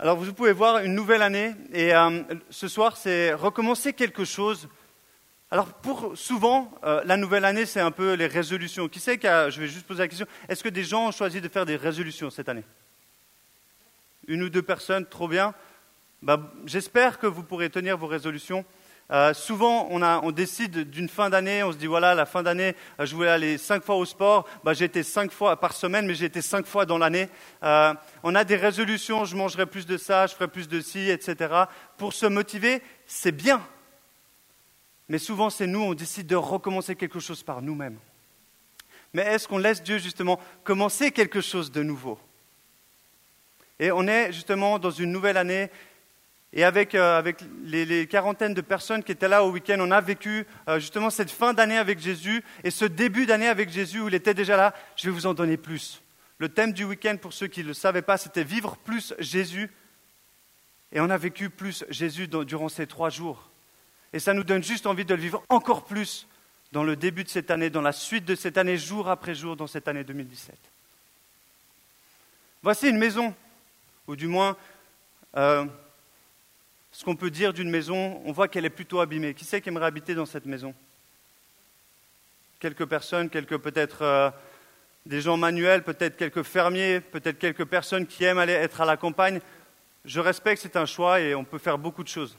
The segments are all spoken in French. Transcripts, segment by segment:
Alors vous pouvez voir une nouvelle année et euh, ce soir c'est recommencer quelque chose. Alors pour souvent euh, la nouvelle année c'est un peu les résolutions. Qui sait que je vais juste poser la question est-ce que des gens ont choisi de faire des résolutions cette année? Une ou deux personnes, trop bien. Bah, j'espère que vous pourrez tenir vos résolutions. Euh, souvent, on, décide d'une fin d'année, on se dit voilà, la fin d'année, euh, je voulais aller cinq fois au sport. Bah, j'ai été cinq fois par semaine, mais j'ai été cinq fois dans l'année. Euh, on a des résolutions, je mangerai plus de ça, je ferai plus de ci, etc. Pour se motiver, c'est bien. Mais souvent, c'est nous, on décide de recommencer quelque chose par nous-mêmes. Mais est-ce qu'on laisse Dieu justement commencer quelque chose de nouveau? Et on est justement dans une nouvelle année et avec, euh, les, quarantaines de personnes qui étaient là au week-end, on a vécu euh, justement cette fin d'année avec Jésus et ce début d'année avec Jésus où il était déjà là. Je vais vous en donner plus. Le thème du week-end, pour ceux qui ne le savaient pas, c'était vivre plus Jésus. Et on a vécu plus Jésus durant ces trois jours. Et ça nous donne juste envie de le vivre encore plus dans le début de cette année, dans la suite de cette année, jour après jour, dans cette année 2017. Voici une maison, ou du moins euh, ce qu'on peut dire d'une maison, on voit qu'elle est plutôt abîmée. Qui c'est qui aimerait habiter dans cette maison? Quelques personnes, quelques peut-être euh, des gens manuels, peut-être quelques fermiers, peut-être quelques personnes qui aiment aller être à la campagne. Je respecte, c'est un choix et on peut faire beaucoup de choses.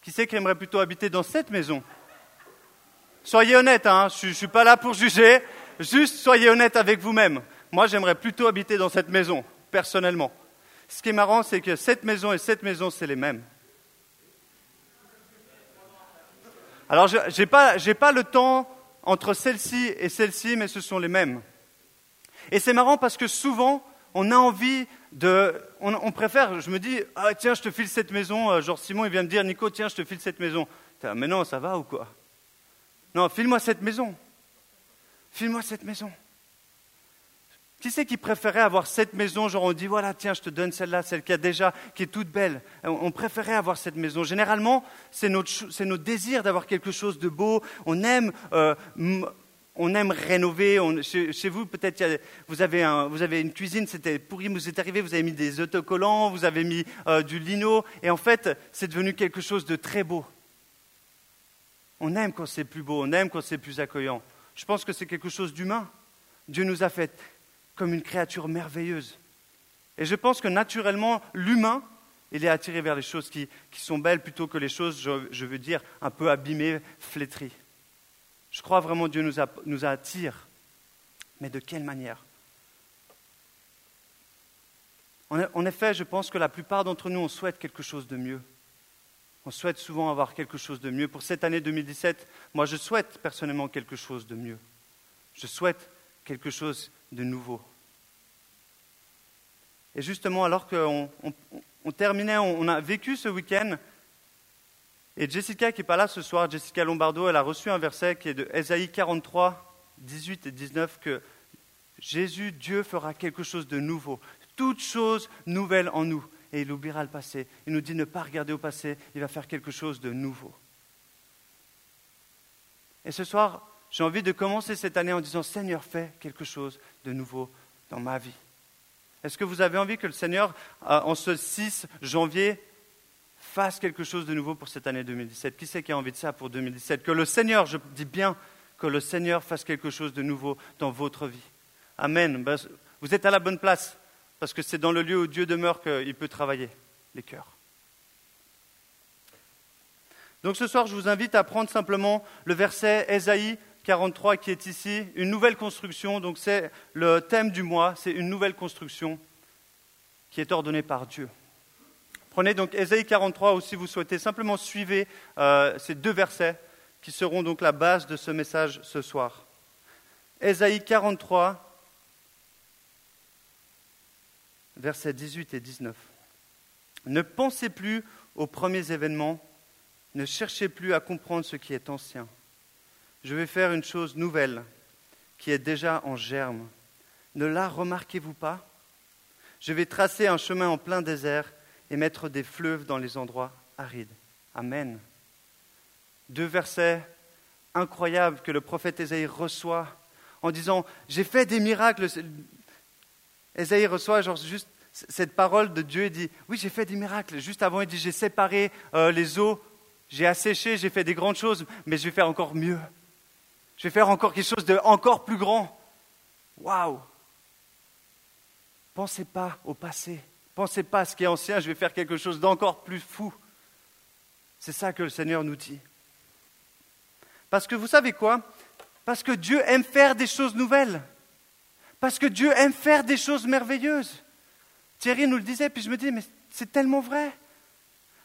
Qui c'est qui aimerait plutôt habiter dans cette maison? Soyez honnête, hein, je ne suis pas là pour juger, juste soyez honnête avec vous-même. Moi, j'aimerais plutôt habiter dans cette maison, personnellement. Ce qui est marrant, c'est que cette maison et cette maison, c'est les mêmes. Alors, je n'ai pas, pas, le temps entre celle-ci et celle-ci, mais ce sont les mêmes. Et c'est marrant parce que souvent, on a envie de. On, préfère, je me dis, ah, tiens, je te file cette maison. Euh, genre, Simon, il vient me dire, Nico, tiens, je te file cette maison. Mais non, ça va ou quoi? Non, file-moi cette maison. File-moi cette maison. Qui c'est qui préférait avoir cette maison Genre on dit voilà tiens je te donne celle-là, celle qui a déjà, qui est toute belle. On préférait avoir cette maison. Généralement c'est notre, c'est notre désir d'avoir quelque chose de beau. On aime, euh, on aime rénover. chez, vous peut-être vous avez, vous avez une cuisine, c'était pourri, vous êtes arrivé, vous avez mis des autocollants, vous avez mis euh, du lino, et en fait c'est devenu quelque chose de très beau. On aime quand c'est plus beau, on aime quand c'est plus accueillant. Je pense que c'est quelque chose d'humain. Dieu nous a fait comme une créature merveilleuse. Et je pense que naturellement, l'humain, il est attiré vers les choses qui, sont belles plutôt que les choses, je, veux dire, un peu abîmées, flétries. Je crois vraiment que Dieu nous, nous attire. Mais de quelle manière? En effet, je pense que la plupart d'entre nous, on souhaite quelque chose de mieux. On souhaite souvent avoir quelque chose de mieux. Pour cette année 2017, moi, je souhaite personnellement quelque chose de mieux. Je souhaite quelque chose de nouveau. Et justement, alors qu'on on, terminait, on, a vécu ce week-end, et Jessica qui n'est pas là ce soir, Jessica Lombardo, elle a reçu un verset qui est de Ésaïe 43, 18 et 19, que Jésus, Dieu fera quelque chose de nouveau, toute chose nouvelle en nous, et il oubliera le passé. Il nous dit ne pas regarder au passé, il va faire quelque chose de nouveau. Et ce soir, j'ai envie de commencer cette année en disant, Seigneur, fais quelque chose de nouveau dans ma vie. Est-ce que vous avez envie que le Seigneur, euh, en ce 6 janvier, fasse quelque chose de nouveau pour cette année 2017 Qui c'est qui a envie de ça pour 2017 Que le Seigneur, je dis bien, que le Seigneur fasse quelque chose de nouveau dans votre vie. Amen. Ben, vous êtes à la bonne place, parce que c'est dans le lieu où Dieu demeure qu'il peut travailler les cœurs. Donc ce soir, je vous invite à prendre simplement le verset Ésaïe 43 qui est ici, une nouvelle construction. Donc c'est le thème du mois, c'est une nouvelle construction qui est ordonnée par Dieu. Prenez donc Ésaïe 43 ou si vous souhaitez, simplement suivez euh, ces deux versets qui seront donc la base de ce message ce soir. Ésaïe 43, versets 18 et 19. Ne pensez plus aux premiers événements, ne cherchez plus à comprendre ce qui est ancien je vais faire une chose nouvelle qui est déjà en germe. Ne la remarquez-vous pas? Je vais tracer un chemin en plein désert et mettre des fleuves dans les endroits arides. Amen. Deux versets incroyables que le prophète Ésaïe reçoit en disant J'ai fait des miracles. Ésaïe reçoit juste cette parole de Dieu, il dit, oui, j'ai fait des miracles. Juste avant, il dit, j'ai séparé euh, les eaux, j'ai asséché, j'ai fait des grandes choses, mais je vais faire encore mieux. Je vais faire encore quelque chose de encore plus grand. Waouh Pensez pas au passé. Pensez pas à ce qui est ancien, je vais faire quelque chose d'encore plus fou. C'est ça que le Seigneur nous dit. Parce que vous savez quoi? Parce que Dieu aime faire des choses nouvelles. Parce que Dieu aime faire des choses merveilleuses. Thierry nous le disait, puis je me dis, mais c'est tellement vrai.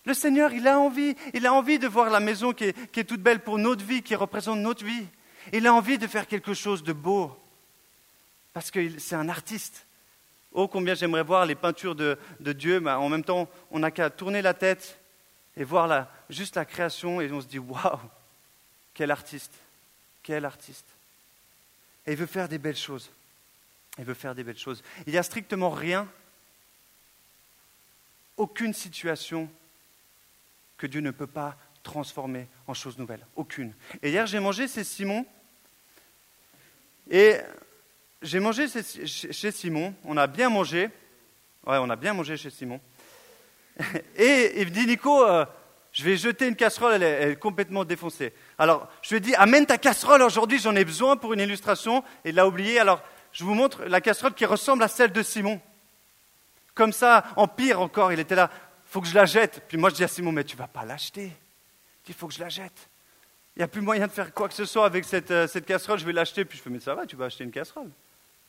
Le Seigneur, il a envie, il a envie de voir la maison qui est, toute belle pour notre vie, qui représente notre vie. Il a envie de faire quelque chose de beau, parce que c'est un artiste. Oh, combien j'aimerais voir les peintures de, Dieu, mais en même temps, on n'a qu'à tourner la tête et voir juste la création, et on se dit, waouh, quel artiste, quel artiste. Et il veut faire des belles choses. Il veut faire des belles choses. Il n'y a strictement rien aucune situation que Dieu ne peut pas transformer en choses nouvelles. Aucune. Et hier, j'ai mangé chez Simon. Et j'ai mangé chez Simon. On a bien mangé. Ouais, on a bien mangé chez Simon. Et il me dit, Nico, euh, je vais jeter une casserole, elle est, complètement défoncée. Alors, je lui ai dit, amène ta casserole aujourd'hui, j'en ai besoin pour une illustration. Et il l'a oublié. Alors, je vous montre la casserole qui ressemble à celle de Simon. Comme ça, en pire encore, il était là, faut que je la jette. Puis moi je dis à Simon, mais tu vas pas l'acheter. Il faut que je la jette. Il n'y a plus moyen de faire quoi que ce soit avec cette, euh, cette casserole, je vais l'acheter. Puis je fais, mais ça va, tu vas acheter une casserole.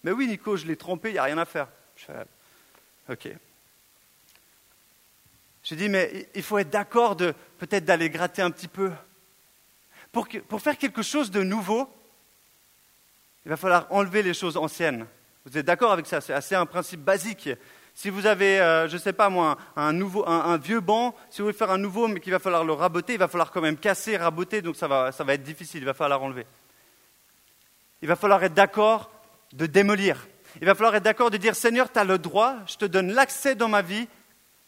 Mais oui, Nico, je l'ai trompé, il n'y a rien à faire. Je fais, ok. J'ai dit, mais il faut être d'accord de peut-être d'aller gratter un petit peu. Pour, pour faire quelque chose de nouveau, il va falloir enlever les choses anciennes. Vous êtes d'accord avec ça? C'est assez un principe basique. Si vous avez, euh, je ne sais pas moi, un, nouveau, un, vieux banc, si vous voulez faire un nouveau mais qu'il va falloir le raboter, il va falloir quand même casser, raboter, donc ça va, être difficile, il va falloir l'enlever. Il va falloir être d'accord de démolir. Il va falloir être d'accord de dire Seigneur, tu as le droit, je te donne l'accès dans ma vie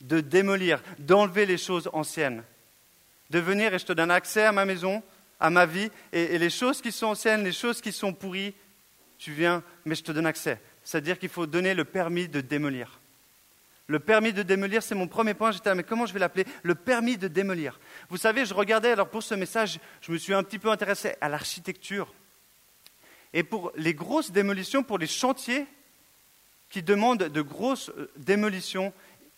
de démolir, d'enlever les choses anciennes. De venir et je te donne accès à ma maison, à ma vie, et, et les choses qui sont anciennes, les choses qui sont pourries, tu viens, mais je te donne accès. C'est-à-dire qu'il faut donner le permis de démolir. Le permis de démolir, c'est mon premier point. J'étais là, mais comment je vais l'appeler? Le permis de démolir. Vous savez, je regardais, alors pour ce message, je me suis un petit peu intéressé à l'architecture. Et pour les grosses démolitions, pour les chantiers qui demandent de grosses euh, démolitions,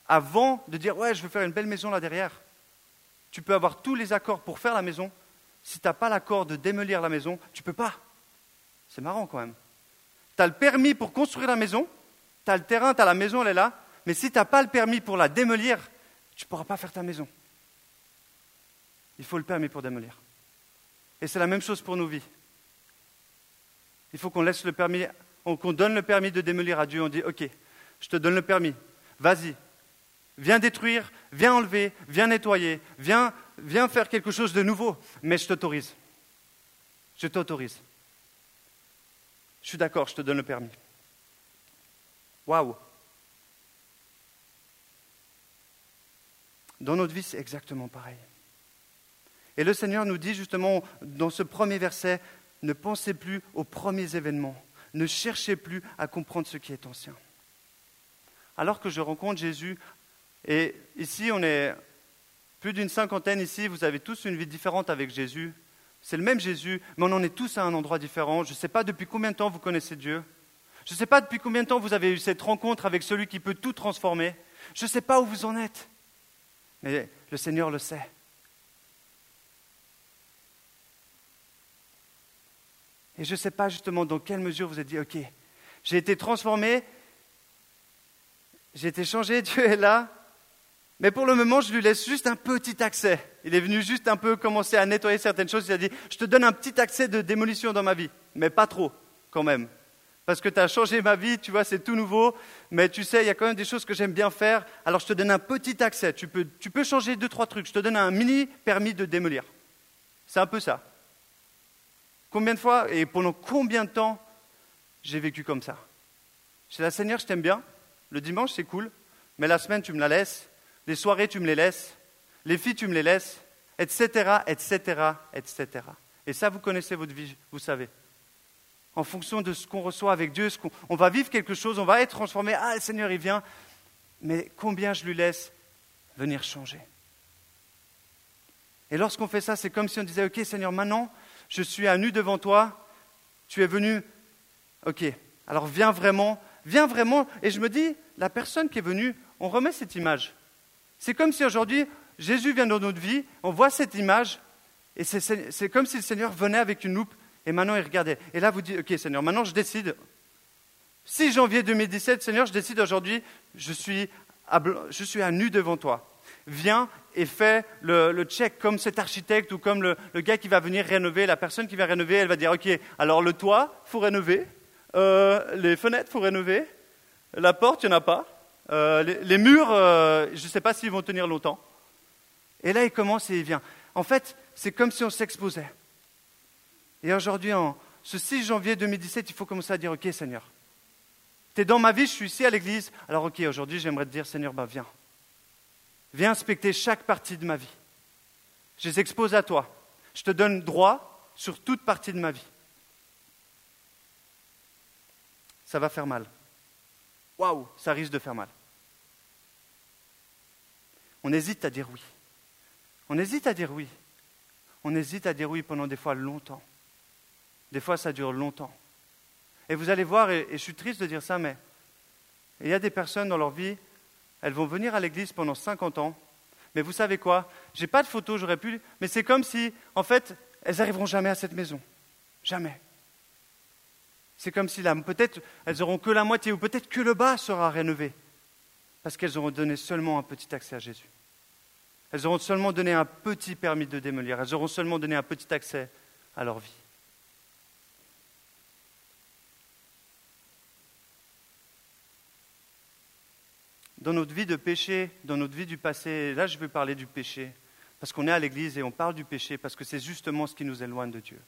avant de dire, ouais, je veux faire une belle maison là derrière, tu peux avoir tous les accords pour faire la maison. Si tu n'as pas l'accord de démolir la maison, tu peux pas. C'est marrant quand même. Tu as le permis pour construire la maison, tu as le terrain, tu as la maison, elle est là, mais si tu n'as pas le permis pour la démolir, tu ne pourras pas faire ta maison. Il faut le permis pour démolir. Et c'est la même chose pour nos vies. Il faut qu'on laisse le permis, qu'on donne le permis de démolir à Dieu. On dit, OK, je te donne le permis. Vas-y. Viens détruire, viens enlever, viens nettoyer, viens, viens faire quelque chose de nouveau. Mais je t'autorise. Je t'autorise. Je suis d'accord, je te donne le permis. Waouh Dans notre vie, c'est exactement pareil. Et le Seigneur nous dit justement dans ce premier verset, ne pensez plus aux premiers événements, ne cherchez plus à comprendre ce qui est ancien. Alors que je rencontre Jésus, et ici on est plus d'une cinquantaine ici, vous avez tous une vie différente avec Jésus. C'est le même Jésus, mais on en est tous à un endroit différent. Je ne sais pas depuis combien de temps vous connaissez Dieu. Je ne sais pas depuis combien de temps vous avez eu cette rencontre avec celui qui peut tout transformer. Je ne sais pas où vous en êtes. Mais le Seigneur le sait. Et je ne sais pas justement dans quelle mesure vous êtes dit, OK, j'ai été transformé, j'ai été changé, Dieu est là, mais pour le moment, je lui laisse juste un petit accès. Il est venu juste un peu commencer à nettoyer certaines choses. Il a dit, je te donne un petit accès de démolition dans ma vie, mais pas trop quand même parce que tu as changé ma vie, tu vois, c'est tout nouveau, mais tu sais, il y a quand même des choses que j'aime bien faire, alors je te donne un petit accès, tu peux, tu peux changer deux, trois trucs, je te donne un mini permis de démolir. C'est un peu ça. Combien de fois et pendant combien de temps j'ai vécu comme ça? J'ai la Seigneur, je t'aime bien, le dimanche c'est cool, mais la semaine tu me la laisses, les soirées tu me les laisses, les filles tu me les laisses, etc., etc., etc. Et ça, vous connaissez votre vie, vous savez en fonction de ce qu'on reçoit avec Dieu. on va vivre quelque chose, on va être transformé. Ah, Seigneur, il vient. mais combien je lui laisse venir changer? Et lorsqu'on fait ça, c'est comme si on disait, OK Seigneur, maintenant, je suis à nu devant toi, tu es venu, OK, alors viens vraiment, viens vraiment, et je me dis, la personne qui est venue, on remet cette image. C'est comme si aujourd'hui, Jésus vient dans notre vie, on voit cette image, et c'est comme si le Seigneur venait avec une loupe, et maintenant il regardait. Et là, vous dites, OK Seigneur, maintenant je décide, 6 janvier 2017, Seigneur, je décide aujourd'hui, je suis je suis à nu devant toi. Viens et fais le, check comme cet architecte ou comme le, gars qui va venir rénover, la personne qui va rénover, elle va dire, OK, alors le toit, faut rénover, euh, les fenêtres, faut rénover, la porte, il n'y en a pas, euh, les, murs, euh, je ne sais pas s'ils vont tenir longtemps. Et là, il commence et il vient. En fait, c'est comme si on s'exposait. Et aujourd'hui, en ce 6 janvier 2017, il faut commencer à dire, OK Seigneur, tu es dans ma vie, je suis ici à l'église. Alors ok, aujourd'hui j'aimerais te dire, Seigneur, bah, viens. Viens inspecter chaque partie de ma vie. Je les expose à toi. Je te donne droit sur toute partie de ma vie. Ça va faire mal. Waouh, ça risque de faire mal. On hésite à dire oui. On hésite à dire oui. On hésite à dire oui pendant des fois longtemps. Des fois, ça dure longtemps. Et vous allez voir, et, je suis triste de dire ça, mais il y a des personnes dans leur vie, elles vont venir à l'église pendant 50 ans, mais vous savez quoi? J'ai pas de photo, j'aurais pu, mais c'est comme si, en fait, elles n'arriveront jamais à cette maison. Jamais. C'est comme si là, peut-être elles auront que la moitié, ou peut-être que le bas sera rénové, parce qu'elles auront donné seulement un petit accès à Jésus. Elles auront seulement donné un petit permis de démolir, elles auront seulement donné un petit accès à leur vie. Dans notre vie de péché, dans notre vie du passé, là je veux parler du péché, parce qu'on est à l'église et on parle du péché, parce que c'est justement ce qui nous éloigne de Dieu.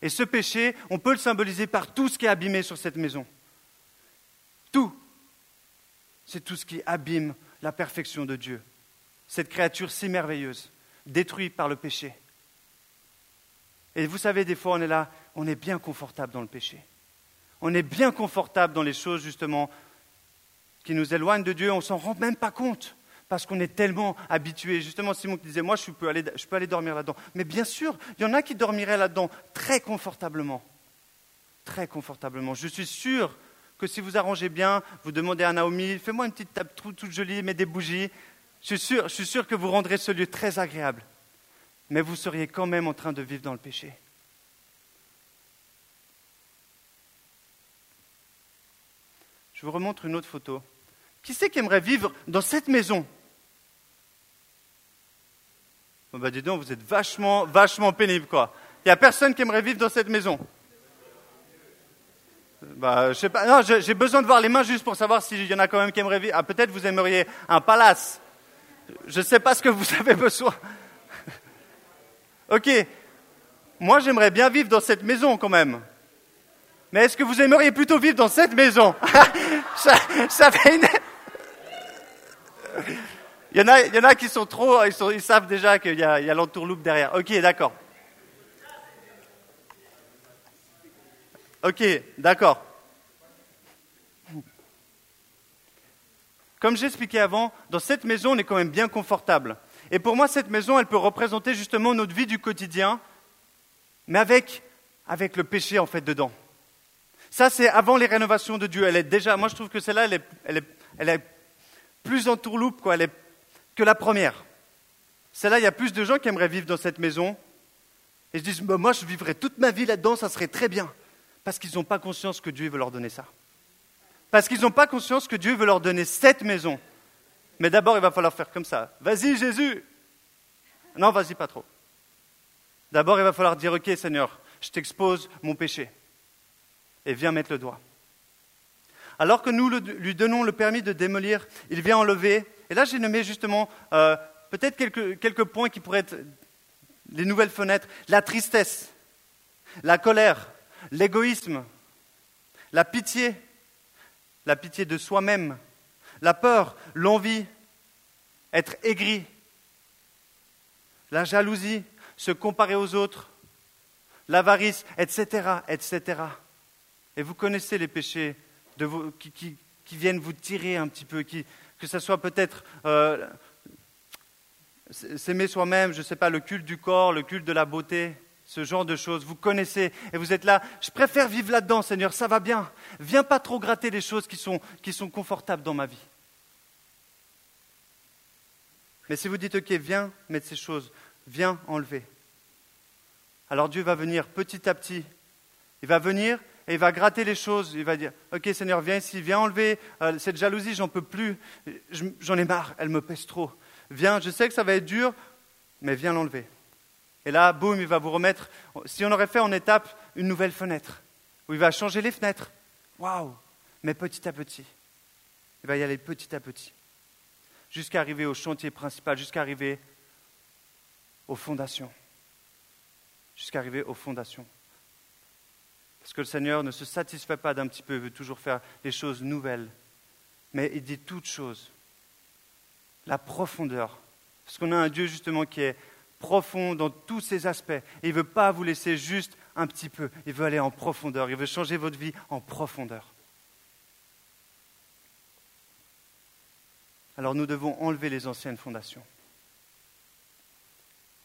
Et ce péché, on peut le symboliser par tout ce qui est abîmé sur cette maison. Tout. C'est tout ce qui abîme la perfection de Dieu. Cette créature si merveilleuse, détruite par le péché. Et vous savez, des fois, on est là, on est bien confortable dans le péché. On est bien confortable dans les choses, justement, qui nous éloignent de Dieu, on s'en rend même pas compte parce qu'on est tellement habitué. Justement, Simon qui disait, moi, je peux aller, je peux aller dormir là-dedans. Mais bien sûr, il y en a qui dormiraient là-dedans très confortablement. Très confortablement. Je suis sûr que si vous arrangez bien, vous demandez à Naomi, fais-moi une petite table toute jolie, mets des bougies. Je suis, sûr, je suis sûr que vous rendrez ce lieu très agréable. Mais vous seriez quand même en train de vivre dans le péché. Je vous remontre une autre photo. Qui c'est qui aimerait vivre dans cette maison? Bah dis donc, vous êtes vachement, vachement pénible quoi. Il n'y a personne qui aimerait vivre dans cette maison. Bah, je sais pas. Non, j'ai besoin de voir les mains juste pour savoir s'il y en a quand même qui aimeraient vivre. Ah, peut-être vous aimeriez un palace. Je ne sais pas ce que vous avez besoin. ok. Moi, j'aimerais bien vivre dans cette maison quand même. Mais est-ce que vous aimeriez plutôt vivre dans cette maison? ça, fait une... Il y, en a, il y en a qui sont trop, ils, savent déjà qu'il y a, a l'entourloupe derrière. Ok, d'accord. Ok, d'accord. Comme j'expliquais avant, dans cette maison, on est quand même bien confortable. Et pour moi, cette maison, elle peut représenter justement notre vie du quotidien, mais avec, avec le péché en fait dedans. Ça, c'est avant les rénovations de Dieu. Elle est déjà, moi je trouve que celle-là, elle est, plus en tourloupe quoi, que la première. Celle-là, il y a plus de gens qui aimeraient vivre dans cette maison. Et je dis, bah, moi je vivrais toute ma vie là-dedans, ça serait très bien. Parce qu'ils n'ont pas conscience que Dieu veut leur donner ça. Parce qu'ils n'ont pas conscience que Dieu veut leur donner cette maison. Mais d'abord, il va falloir faire comme ça. Vas-y, Jésus. Non, vas-y pas trop. D'abord, il va falloir dire, OK, Seigneur, je t'expose mon péché et viens mettre le doigt. Alors que nous lui donnons le permis de démolir, il vient enlever. Et là, j'ai nommé justement euh, peut-être quelques, quelques points qui pourraient être les nouvelles fenêtres. La tristesse, la colère, l'égoïsme, la pitié, la pitié de soi-même, la peur, l'envie, être aigri, la jalousie, se comparer aux autres, l'avarice, etc., etc. Et vous connaissez les péchés qui, viennent vous tirer un petit peu, que ce soit peut-être euh, s'aimer soi-même, je ne sais pas, le culte du corps, le culte de la beauté, ce genre de choses. Vous connaissez et vous êtes là. Je préfère vivre là-dedans, Seigneur, ça va bien. Viens pas trop gratter des choses qui sont confortables dans ma vie. Mais si vous dites, OK, viens mettre ces choses, viens enlever. Alors Dieu va venir petit à petit. Il va venir et il va gratter les choses. Il va dire, OK Seigneur, viens ici, viens enlever euh, cette jalousie, j'en peux plus. J'en ai marre, elle me pèse trop. Viens, je sais que ça va être dur, mais viens l'enlever. Et là, boum, il va vous remettre, si on aurait fait en étape, une nouvelle fenêtre, où il va changer les fenêtres. Waouh Mais petit à petit. Il va y aller petit à petit jusqu'à arriver au chantier principal, jusqu'à arriver aux fondations. Jusqu'à arriver aux fondations. Parce que le Seigneur ne se satisfait pas d'un petit peu, il veut toujours faire des choses nouvelles. Mais il dit toutes choses. La profondeur. Parce qu'on a un Dieu justement qui est profond dans tous ses aspects. Et il ne veut pas vous laisser juste un petit peu. Il veut aller en profondeur. Il veut changer votre vie en profondeur. Alors nous devons enlever les anciennes fondations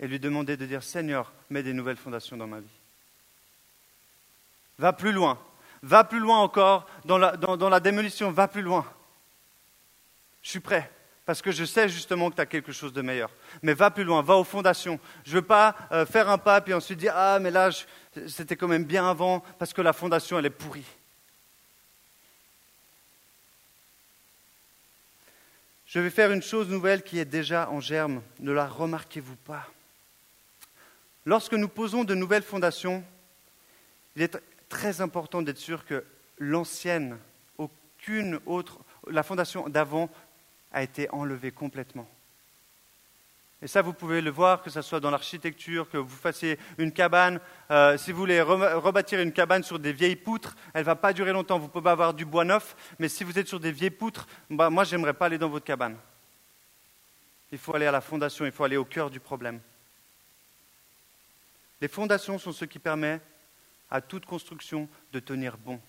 et lui demander de dire Seigneur, mets des nouvelles fondations dans ma vie. Va plus loin, va plus loin encore dans la, démolition, va plus loin. Je suis prêt, parce que je sais justement que tu as quelque chose de meilleur. Mais va plus loin, va aux fondations. Je ne veux pas euh, faire un pas et ensuite dire Ah, mais là, c'était quand même bien avant, parce que la fondation, elle est pourrie. Je vais faire une chose nouvelle qui est déjà en germe. Ne la remarquez-vous pas Lorsque nous posons de nouvelles fondations, il est très important d'être sûr que l'ancienne, aucune autre, la fondation d'avant a été enlevée complètement. Et ça, vous pouvez le voir, que ce soit dans l'architecture, que vous fassiez une cabane. Euh, si vous voulez rebâtir une cabane sur des vieilles poutres, elle ne va pas durer longtemps. Vous pouvez avoir du bois neuf, mais si vous êtes sur des vieilles poutres, bah, moi, je n'aimerais pas aller dans votre cabane. Il faut aller à la fondation, il faut aller au cœur du problème. Les fondations sont ce qui permet à toute construction de tenir bon.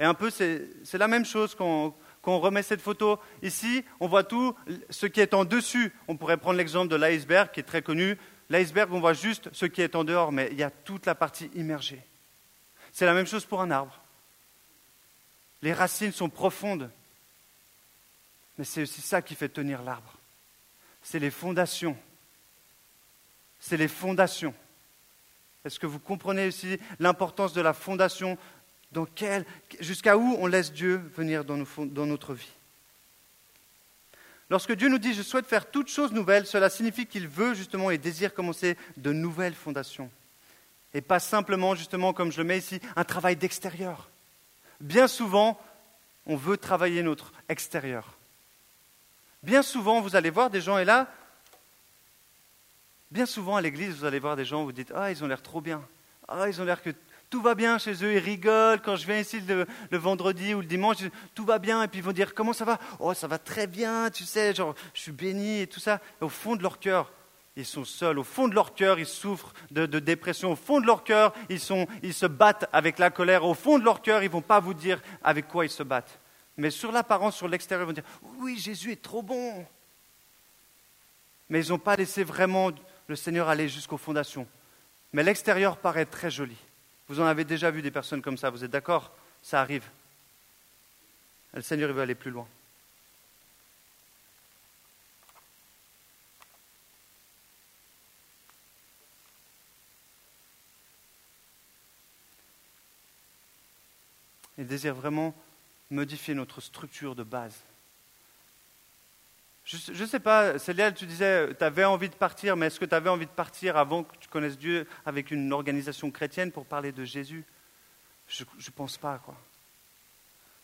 Et un peu, c'est la même chose quand on remet cette photo ici, on voit tout ce qui est en dessus. On pourrait prendre l'exemple de l'iceberg qui est très connu. L'iceberg, on voit juste ce qui est en dehors, mais il y a toute la partie immergée. C'est la même chose pour un arbre. Les racines sont profondes, mais c'est aussi ça qui fait tenir l'arbre. C'est les fondations. C'est les fondations. Est-ce que vous comprenez aussi l'importance de la fondation? Jusqu'à où on laisse Dieu venir dans, dans notre vie? Lorsque Dieu nous dit je souhaite faire toutes choses nouvelles, cela signifie qu'il veut justement et désire commencer de nouvelles fondations. Et pas simplement, justement, comme je le mets ici, un travail d'extérieur. Bien souvent, on veut travailler notre extérieur. Bien souvent, vous allez voir des gens, et là, bien souvent à l'église, vous allez voir des gens, vous dites Ah, ils ont l'air trop bien. Ah, ils ont l'air que tout va bien chez eux, ils rigolent. Quand je viens ici le, vendredi ou le dimanche, tout va bien. Et puis ils vont dire comment ça va? Oh, ça va très bien, tu sais, genre, je suis béni et tout ça. au fond de leur cœur, ils sont seuls. Au fond de leur cœur, ils souffrent de, dépression. Au fond de leur cœur, ils, ils se battent avec la colère. Au fond de leur cœur, ils ne vont pas vous dire avec quoi ils se battent. Mais sur l'apparence, sur l'extérieur, ils vont dire Oui, Jésus est trop bon. Mais ils n'ont pas laissé vraiment le Seigneur aller jusqu'aux fondations. Mais l'extérieur paraît très joli. Vous en avez déjà vu des personnes comme ça, vous êtes d'accord? Ça arrive. Le Seigneur veut aller plus loin. Il désire vraiment modifier notre structure de base. Je ne sais pas, Célia, tu disais, tu avais envie de partir, mais est-ce que tu avais envie de partir avant que tu connaisses Dieu avec une organisation chrétienne pour parler de Jésus? Je ne pense pas, quoi.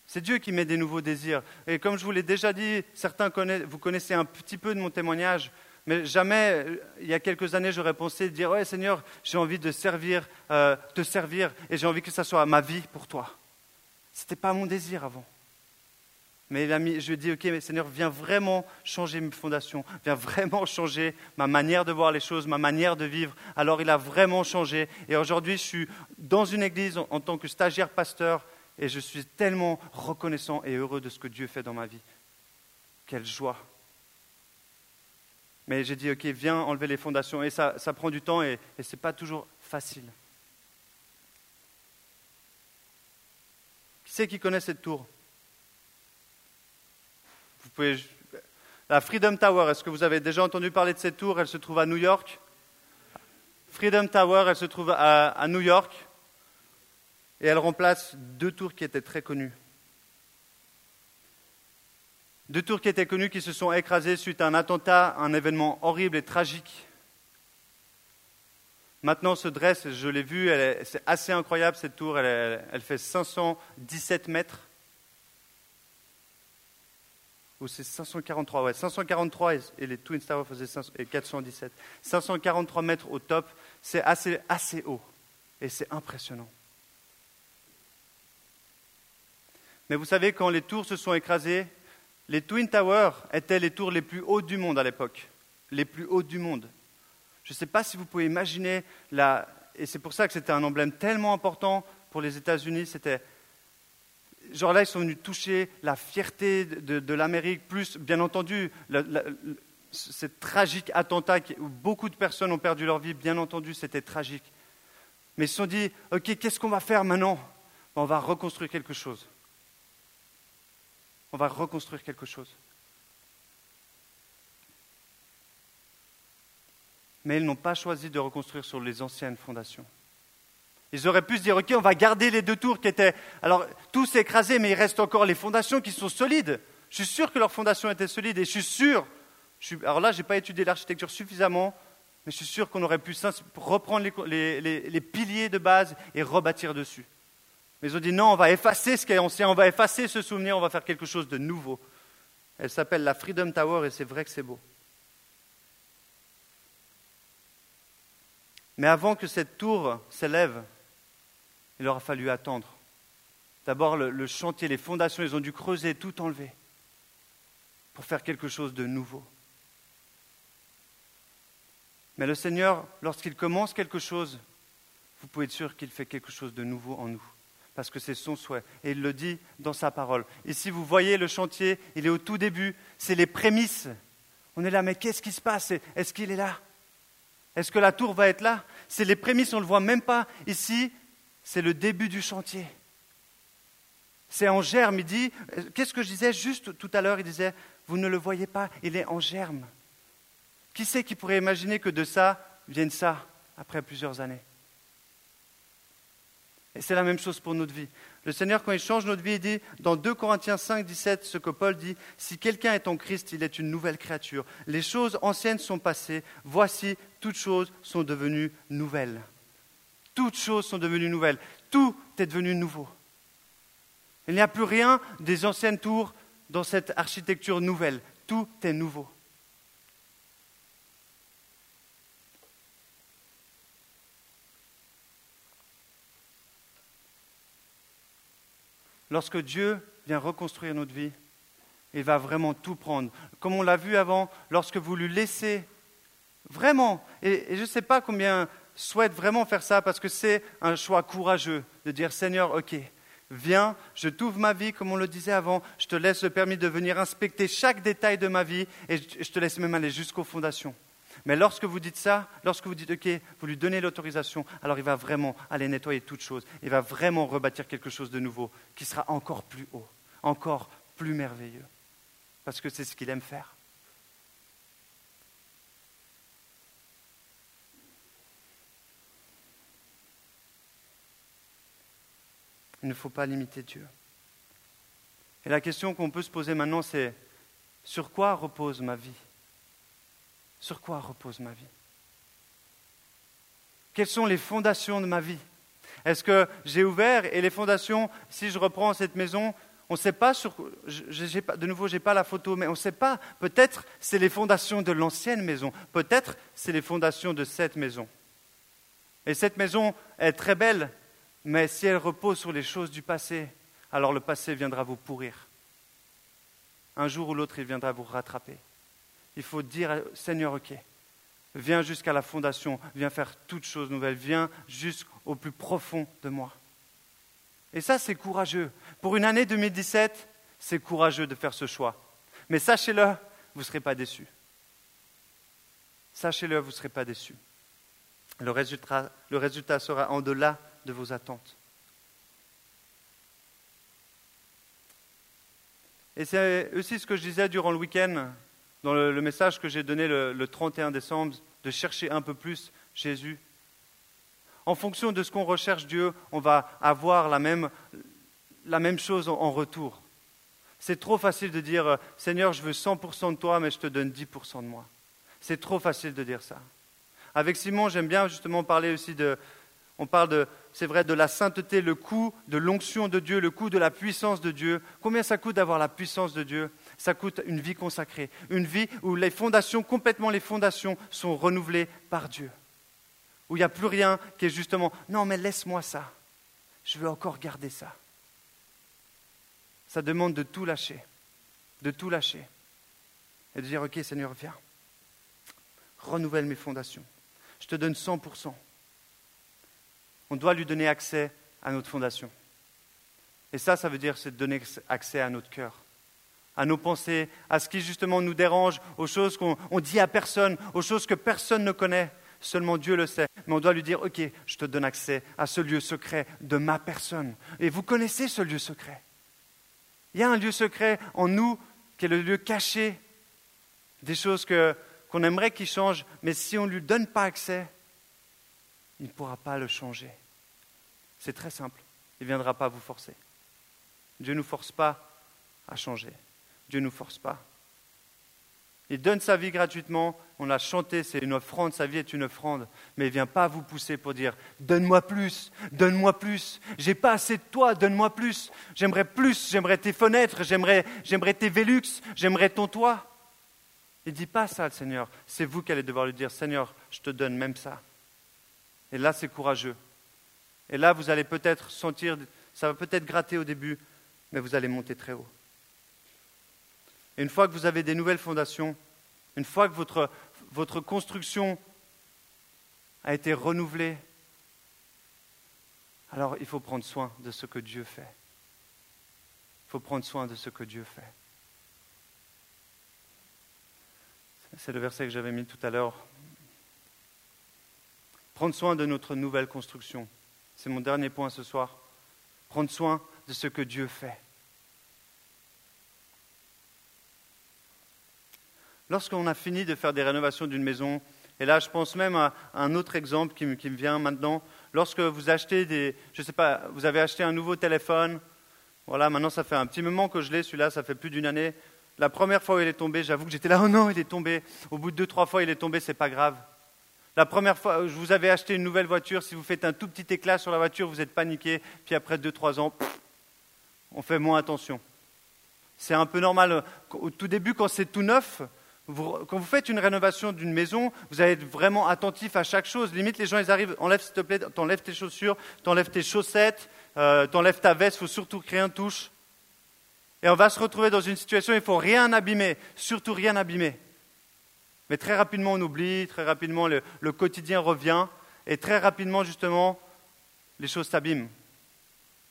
C'est Dieu qui met des nouveaux désirs. Et comme je vous l'ai déjà dit, certains connaissent, vous connaissez un petit peu de mon témoignage, mais jamais, il y a quelques années, j'aurais pensé dire, ouais Seigneur, j'ai envie de servir, euh, te servir, et j'ai envie que ça soit ma vie pour toi. Ce n'était pas mon désir avant. Mais je dit, ok, mais Seigneur, viens vraiment changer mes fondations, viens vraiment changer ma manière de voir les choses, ma manière de vivre. Alors il a vraiment changé. Et aujourd'hui, je suis dans une église en, tant que stagiaire pasteur Et je suis tellement reconnaissant et heureux de ce que Dieu fait dans ma vie. Quelle joie. Mais j'ai dit, OK, viens enlever les fondations. Et ça, prend du temps et, et ce n'est pas toujours facile. Qui c'est qui connaît cette tour? La Freedom Tower, est-ce que vous avez déjà entendu parler de cette tour? Elle se trouve à New York. Freedom Tower, elle se trouve à, à New York. Et elle remplace deux tours qui étaient très connues. Deux tours qui étaient connues qui se sont écrasées suite à un attentat, un événement horrible et tragique. Maintenant se dresse, je l'ai vu, c'est assez incroyable cette tour, elle, elle, fait 517 mètres. Ou c'est 543, ouais, 543 et, les Twin Towers faisaient et 417. 543 mètres au top, c'est assez, assez haut et c'est impressionnant. Mais vous savez, quand les tours se sont écrasées, les Twin Towers étaient les tours les plus hautes du monde à l'époque, les plus hautes du monde. Je ne sais pas si vous pouvez imaginer, la... et c'est pour ça que c'était un emblème tellement important pour les États-Unis, c'était... Genre là, ils sont venus toucher la fierté de, l'Amérique, plus, bien entendu, ce tragique attentat où beaucoup de personnes ont perdu leur vie, bien entendu, c'était tragique. Mais ils se sont dit, OK, qu'est-ce qu'on va faire maintenant? On va reconstruire quelque chose on va reconstruire quelque chose. Mais ils n'ont pas choisi de reconstruire sur les anciennes fondations. Ils auraient pu se dire, OK, on va garder les deux tours qui étaient... Alors, tout s'est écrasé, mais il reste encore les fondations qui sont solides. Je suis sûr que leurs fondations étaient solides et je suis sûr... Alors là, je n'ai pas étudié l'architecture suffisamment, mais je suis sûr qu'on aurait pu reprendre les piliers de base et rebâtir dessus. Mais ils ont dit non, on va effacer ce qui est ancien, on va effacer ce souvenir, on va faire quelque chose de nouveau. Elle s'appelle la Freedom Tower et c'est vrai que c'est beau. Mais avant que cette tour s'élève, il aura fallu attendre. D'abord, le, le, chantier, les fondations, ils ont dû creuser, tout enlever pour faire quelque chose de nouveau. Mais le Seigneur, lorsqu'il commence quelque chose, vous pouvez être sûr qu'il fait quelque chose de nouveau en nous parce que c'est son souhait. Et il le dit dans sa parole. Ici, vous voyez le chantier, il est au tout début, c'est les prémices. On est là, mais qu'est-ce qui se passe? Est-ce qu'il est là? Est-ce que la tour va être là? C'est les prémices, on ne le voit même pas. Ici, c'est le début du chantier. C'est en germe. Il dit, qu'est-ce que je disais juste tout à l'heure? Il disait, vous ne le voyez pas, il est en germe. Qui c'est qui pourrait imaginer que de ça vienne ça après plusieurs années? Et c'est la même chose pour notre vie. Le Seigneur, quand il change notre vie, il dit dans 2 Corinthiens 5, 17, ce que Paul dit, si quelqu'un est en Christ, il est une nouvelle créature. Les choses anciennes sont passées, voici, toutes choses sont devenues nouvelles. Toutes choses sont devenues nouvelles. Tout est devenu nouveau. Il n'y a plus rien des anciennes tours dans cette architecture nouvelle. Tout est nouveau. Lorsque Dieu vient reconstruire notre vie, il va vraiment tout prendre. Comme on l'a vu avant, lorsque vous lui laissez vraiment, et, je ne sais pas combien souhaitent vraiment faire ça parce que c'est un choix courageux de dire Seigneur, ok, viens, je t'ouvre ma vie comme on le disait avant, je te laisse le permis de venir inspecter chaque détail de ma vie et je te laisse même aller jusqu'aux fondations. Mais lorsque vous dites ça, lorsque vous dites OK, vous lui donnez l'autorisation, alors il va vraiment aller nettoyer toutes choses. Il va vraiment rebâtir quelque chose de nouveau qui sera encore plus haut, encore plus merveilleux. Parce que c'est ce qu'il aime faire. Il ne faut pas limiter Dieu. Et la question qu'on peut se poser maintenant, c'est sur quoi repose ma vie? Sur quoi repose ma vie? Quelles sont les fondations de ma vie? Est-ce que j'ai ouvert et les fondations, si je reprends cette maison, on ne sait pas sur. de nouveau, je n'ai pas la photo, mais on ne sait pas. Peut-être c'est les fondations de l'ancienne maison. Peut-être c'est les fondations de cette maison. Et cette maison est très belle, mais si elle repose sur les choses du passé, alors le passé viendra vous pourrir. Un jour ou l'autre, il viendra vous rattraper il faut dire Seigneur, ok, viens jusqu'à la fondation, viens faire toutes choses nouvelles, viens jusqu'au plus profond de moi. Et ça, c'est courageux. Pour une année 2017, c'est courageux de faire ce choix. Mais sachez-le, vous ne serez pas déçus. Sachez-le, vous ne serez pas déçus. Le résultat, le résultat sera en delà de vos attentes. Et c'est aussi ce que je disais durant le week-end, dans le, message que j'ai donné le, le 31 décembre, de chercher un peu plus Jésus. En fonction de ce qu'on recherche Dieu, on va avoir la même, la même chose en retour. C'est trop facile de dire Seigneur, je veux 100% de toi, mais je te donne 10% de moi. C'est trop facile de dire ça. Avec Simon, j'aime bien justement parler aussi de. On parle de, c'est vrai, de la sainteté, le coût de l'onction de Dieu, le coût de la puissance de Dieu. Combien ça coûte d'avoir la puissance de Dieu? Ça coûte une vie consacrée, une vie où les fondations, complètement les fondations, sont renouvelées par Dieu. Où il n'y a plus rien qui est justement, non mais laisse-moi ça, je veux encore garder ça. Ça demande de tout lâcher, de tout lâcher. Et de dire, ok Seigneur, viens, renouvelle mes fondations. Je te donne 100%. On doit lui donner accès à notre fondation. Et ça, ça veut dire, c'est de donner accès à notre cœur, à nos pensées, à ce qui justement nous dérange, aux choses qu'on dit à personne, aux choses que personne ne connaît. Seulement Dieu le sait. Mais on doit lui dire, OK, je te donne accès à ce lieu secret de ma personne. Et vous connaissez ce lieu secret. Il y a un lieu secret en nous qui est le lieu caché des choses qu'on aimerait qu'il change, mais si on ne lui donne pas accès, il ne pourra pas le changer. C'est très simple. Il ne viendra pas vous forcer. Dieu ne nous force pas à changer. Dieu ne nous force pas. Il donne sa vie gratuitement. On l'a chanté, c'est une offrande, sa vie est une offrande. Mais il ne vient pas vous pousser pour dire Donne-moi plus, donne-moi plus. J'ai pas assez de toi, donne-moi plus. J'aimerais plus, j'aimerais tes fenêtres, j'aimerais, j'aimerais tes Vélux, j'aimerais ton toit. Il ne dit pas ça, le Seigneur. C'est vous qui allez devoir lui dire Seigneur, je te donne même ça. Et là, c'est courageux. Et là, vous allez peut-être sentir, ça va peut-être gratter au début, mais vous allez monter très haut. Et une fois que vous avez des nouvelles fondations, une fois que votre, votre construction a été renouvelée, alors il faut prendre soin de ce que Dieu fait. Il faut prendre soin de ce que Dieu fait. C'est le verset que j'avais mis tout à l'heure. Prendre soin de notre nouvelle construction. C'est mon dernier point ce soir. Prendre soin de ce que Dieu fait. Lorsqu'on a fini de faire des rénovations d'une maison, et là je pense même à un autre exemple qui me, vient maintenant, lorsque vous achetez des, je sais pas, vous avez acheté un nouveau téléphone, voilà, maintenant ça fait un petit moment que je l'ai, celui-là, ça fait plus d'une année. La première fois où il est tombé, j'avoue que j'étais là, oh non, il est tombé. Au bout de deux, trois fois, il est tombé, c'est pas grave. La première fois, je vous avais acheté une nouvelle voiture, si vous faites un tout petit éclat sur la voiture, vous êtes paniqué, puis après deux, trois ans, on fait moins attention. C'est un peu normal. Au tout début, quand c'est tout neuf, quand vous faites une rénovation d'une maison, vous allez être vraiment attentif à chaque chose. Limite, les gens, ils arrivent, enlève s'il te plaît, t'enlèves tes chaussures, t'enlèves tes chaussettes, euh, t'enlèves ta veste, il faut surtout que rien touche. Et on va se retrouver dans une situation il faut rien abîmer, surtout rien abîmer. Mais très rapidement, on oublie, très rapidement, le, quotidien revient, et très rapidement, justement, les choses s'abîment.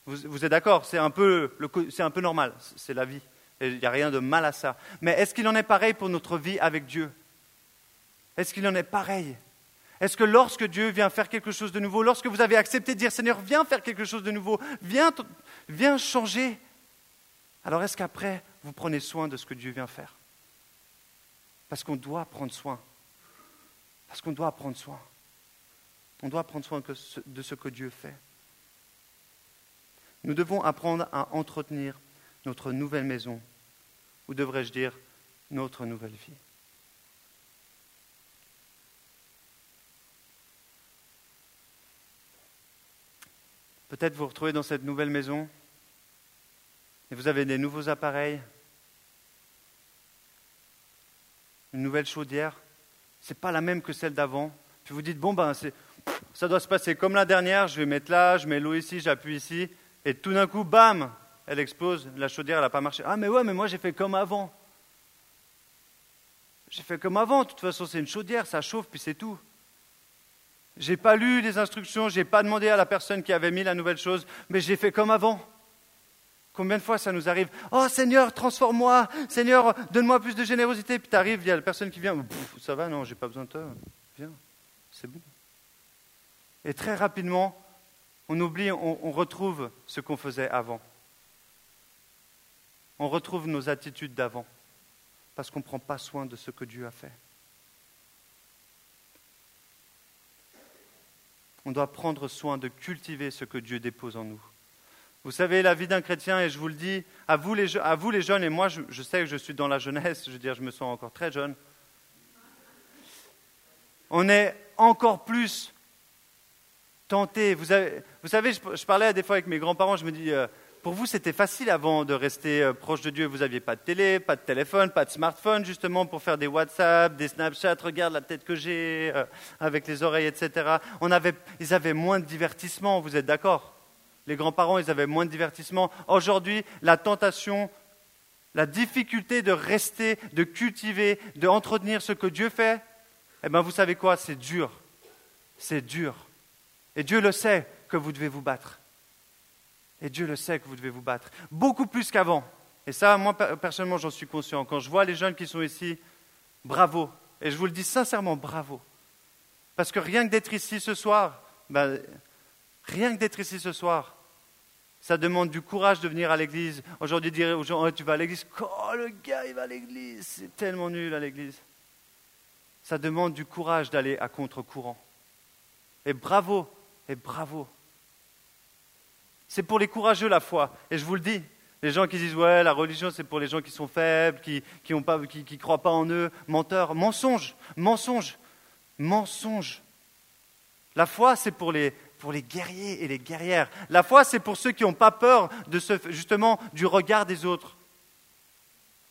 Vous, êtes d'accord? C'est un, peu, un peu normal, c'est la vie. Il n'y a rien de mal à ça. Mais est-ce qu'il en est pareil pour notre vie avec Dieu? Est-ce qu'il en est pareil? Est-ce que lorsque Dieu vient faire quelque chose de nouveau, lorsque vous avez accepté de dire Seigneur, viens faire quelque chose de nouveau, viens, viens changer, alors est-ce qu'après, vous prenez soin de ce que Dieu vient faire? Parce qu'on doit prendre soin. Parce qu'on doit prendre soin. On doit prendre soin de ce que Dieu fait. Nous devons apprendre à entretenir notre nouvelle maison, ou devrais-je dire notre nouvelle vie. Peut-être vous vous retrouvez dans cette nouvelle maison et vous avez des nouveaux appareils, une nouvelle chaudière. Ce n'est pas la même que celle d'avant. Puis vous dites, bon, ben, ça doit se passer comme la dernière, je vais mettre là, je mets l'eau ici, j'appuie ici, et tout d'un coup, bam, elle explose, la chaudière, elle n'a pas marché. Ah, mais ouais, mais moi j'ai fait comme avant. J'ai fait comme avant, de toute façon c'est une chaudière, ça chauffe, puis c'est tout. J'ai pas lu les instructions, j'ai pas demandé à la personne qui avait mis la nouvelle chose, mais j'ai fait comme avant. Combien de fois ça nous arrive Oh Seigneur, transforme-moi Seigneur, donne-moi plus de générosité. Puis tu arrives, il y a la personne qui vient Ça va, non, j'ai pas besoin de toi. Viens, c'est bon. Et très rapidement, on oublie, on, on retrouve ce qu'on faisait avant. On retrouve nos attitudes d'avant parce qu'on ne prend pas soin de ce que Dieu a fait. On doit prendre soin de cultiver ce que Dieu dépose en nous. Vous savez, la vie d'un chrétien, et je vous le dis, à vous les, à vous les jeunes, et moi je, sais que je suis dans la jeunesse, je veux dire, je me sens encore très jeune, on est encore plus tenté. Vous savez, je, je, parlais des fois avec mes grands-parents, je me dis, euh, pour vous, c'était facile avant de rester euh, proche de Dieu. Vous n'aviez pas de télé, pas de téléphone, pas de smartphone, justement, pour faire des WhatsApp, des Snapchat. Regarde la tête que j'ai, euh, avec les oreilles, etc. On avait, ils avaient moins de divertissement, vous êtes d'accord? Les grands-parents, ils avaient moins de divertissement. Aujourd'hui, la tentation, la difficulté de rester, de cultiver, d'entretenir ce que Dieu fait, eh bien, vous savez quoi? C'est dur. C'est dur. Et Dieu le sait que vous devez vous battre. Et Dieu le sait que vous devez vous battre. Beaucoup plus qu'avant. Et ça, moi, personnellement, j'en suis conscient. Quand je vois les jeunes qui sont ici, bravo. Et je vous le dis sincèrement, bravo. Parce que rien que d'être ici ce soir, ben, rien que d'être ici ce soir, ça demande du courage de venir à l'église. Aujourd'hui, dire aux gens, tu vas à l'église, oh, le gars, il va à l'église, c'est tellement nul à l'église. Ça demande du courage d'aller à contre-courant. Et bravo, et bravo. C'est pour les courageux la foi. Et je vous le dis, les gens qui disent ouais, la religion c'est pour les gens qui sont faibles, qui ne qui, qui, croient pas en eux, menteurs, mensonge, mensonge, mensonge. La foi c'est pour les, pour les guerriers et les guerrières. La foi c'est pour ceux qui n'ont pas peur justement du regard des autres.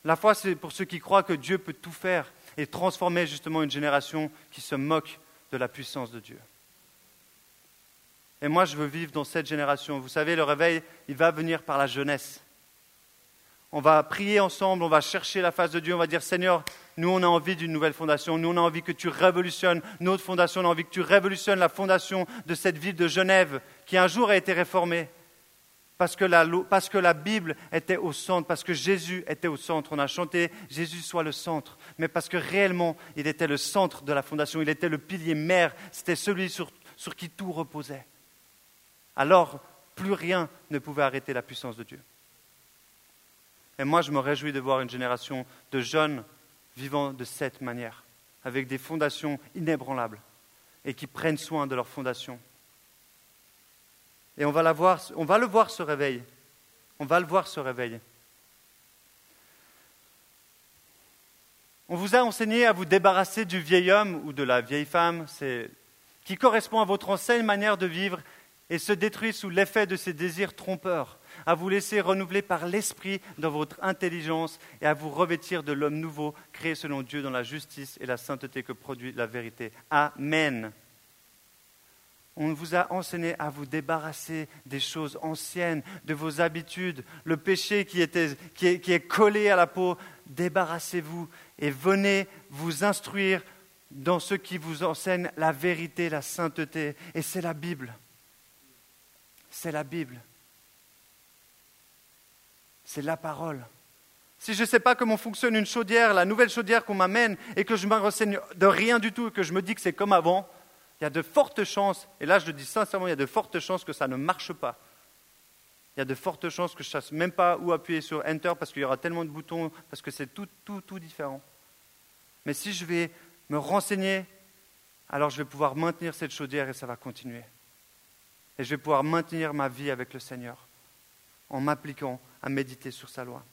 La foi c'est pour ceux qui croient que Dieu peut tout faire et transformer justement une génération qui se moque de la puissance de Dieu. Et moi, je veux vivre dans cette génération. Vous savez, le réveil, il va venir par la jeunesse. On va prier ensemble, on va chercher la face de Dieu, on va dire Seigneur, nous on a envie d'une nouvelle fondation, nous on a envie que tu révolutionnes notre fondation, on a envie que tu révolutionnes la fondation de cette ville de Genève qui un jour a été réformée. Parce que, la, parce que la Bible était au centre, parce que Jésus était au centre. On a chanté Jésus soit le centre, mais parce que réellement il était le centre de la fondation, il était le pilier mère, c'était celui sur, sur qui tout reposait alors plus rien ne pouvait arrêter la puissance de Dieu. Et moi, je me réjouis de voir une génération de jeunes vivant de cette manière, avec des fondations inébranlables et qui prennent soin de leurs fondations. Et on va, le voir ce réveil. On va le voir ce réveil. On vous a enseigné à vous débarrasser du vieil homme ou de la vieille femme, qui correspond à votre ancienne manière de vivre et se détruit sous l'effet de ses désirs trompeurs, à vous laisser renouveler par l'Esprit dans votre intelligence et à vous revêtir de l'homme nouveau, créé selon Dieu dans la justice et la sainteté que produit la vérité. Amen. On vous a enseigné à vous débarrasser des choses anciennes, de vos habitudes, le péché qui, était, qui, est, est collé à la peau. Débarrassez-vous et venez vous instruire dans ce qui vous enseigne la vérité, la sainteté. Et c'est la Bible c'est la Bible. C'est la parole. Si je ne sais pas comment fonctionne une chaudière, la nouvelle chaudière qu'on m'amène, et que je me renseigne de rien du tout, et que je me dis que c'est comme avant, il y a de fortes chances, et là je le dis sincèrement, il y a de fortes chances que ça ne marche pas. Il y a de fortes chances que je ne sache même pas où appuyer sur Enter parce qu'il y aura tellement de boutons, parce que c'est tout, tout, tout différent. Mais si je vais me renseigner, alors je vais pouvoir maintenir cette chaudière et ça va continuer. Et je vais pouvoir maintenir ma vie avec le Seigneur en m'appliquant à méditer sur sa loi.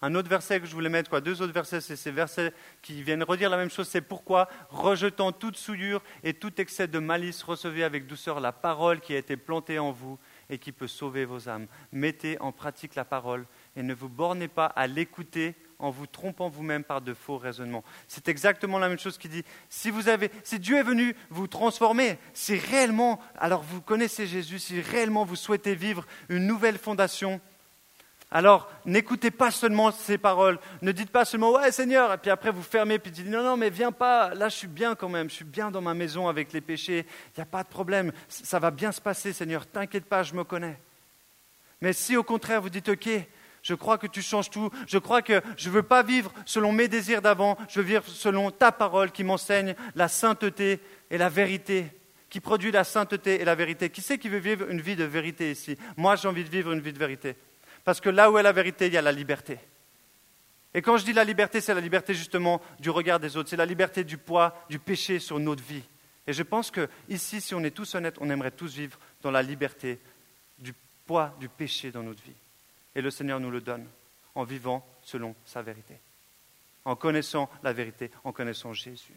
Un autre verset que je voulais mettre, quoi, deux autres versets, c'est ces versets qui viennent redire la même chose. C'est pourquoi, rejetant toute souillure et tout excès de malice, recevez avec douceur la parole qui a été plantée en vous et qui peut sauver vos âmes. Mettez en pratique la parole et ne vous bornez pas à l'écouter en vous trompant vous-même par de faux raisonnements. C'est exactement la même chose qu'il dit. Si, vous avez, si Dieu est venu vous transformer, si réellement, alors vous connaissez Jésus, si réellement vous souhaitez vivre une nouvelle fondation, Alors, n'écoutez pas seulement ces paroles. Ne dites pas seulement Ouais, Seigneur, et puis après vous fermez, puis dites Non, non, mais viens pas. Là, je suis bien quand même. Je suis bien dans ma maison avec les péchés. Il n'y a pas de problème. Ça va bien se passer, Seigneur. T'inquiète pas, je me connais. Mais si au contraire vous dites Ok, je crois que tu changes tout. Je crois que je ne veux pas vivre selon mes désirs d'avant. Je veux vivre selon ta parole qui m'enseigne la sainteté et la vérité, qui produit la sainteté et la vérité. Qui c'est qui veut vivre une vie de vérité ici? Moi, j'ai envie de vivre une vie de vérité. Parce que là où est la vérité, il y a la liberté. Et quand je dis la liberté, c'est la liberté justement du regard des autres, c'est la liberté du poids du péché sur notre vie. Et je pense que ici, si on est tous honnêtes, on aimerait tous vivre dans la liberté du poids du péché dans notre vie. Et le Seigneur nous le donne en vivant selon sa vérité, en connaissant la vérité, en connaissant Jésus.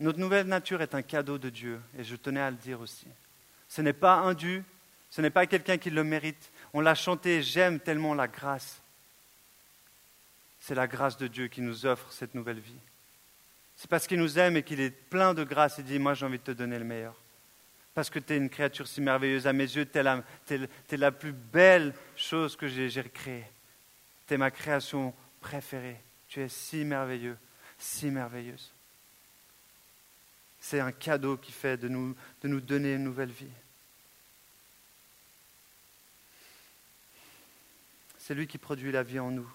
Notre nouvelle nature est un cadeau de Dieu, et je tenais à le dire aussi. Ce n'est pas un dû, ce n'est pas quelqu'un qui le mérite. On l'a chanté, j'aime tellement la grâce. C'est la grâce de Dieu qui nous offre cette nouvelle vie. C'est parce qu'il nous aime et qu'il est plein de grâce. Il dit, moi j'ai envie de te donner le meilleur. Parce que tu es une créature si merveilleuse à mes yeux, tu es, la plus belle chose que j'ai créée. Tu es ma création préférée. Tu es si merveilleux, si merveilleuse. C'est un cadeau qui fait de nous, de nous donner une nouvelle vie. C'est lui qui produit la vie en nous.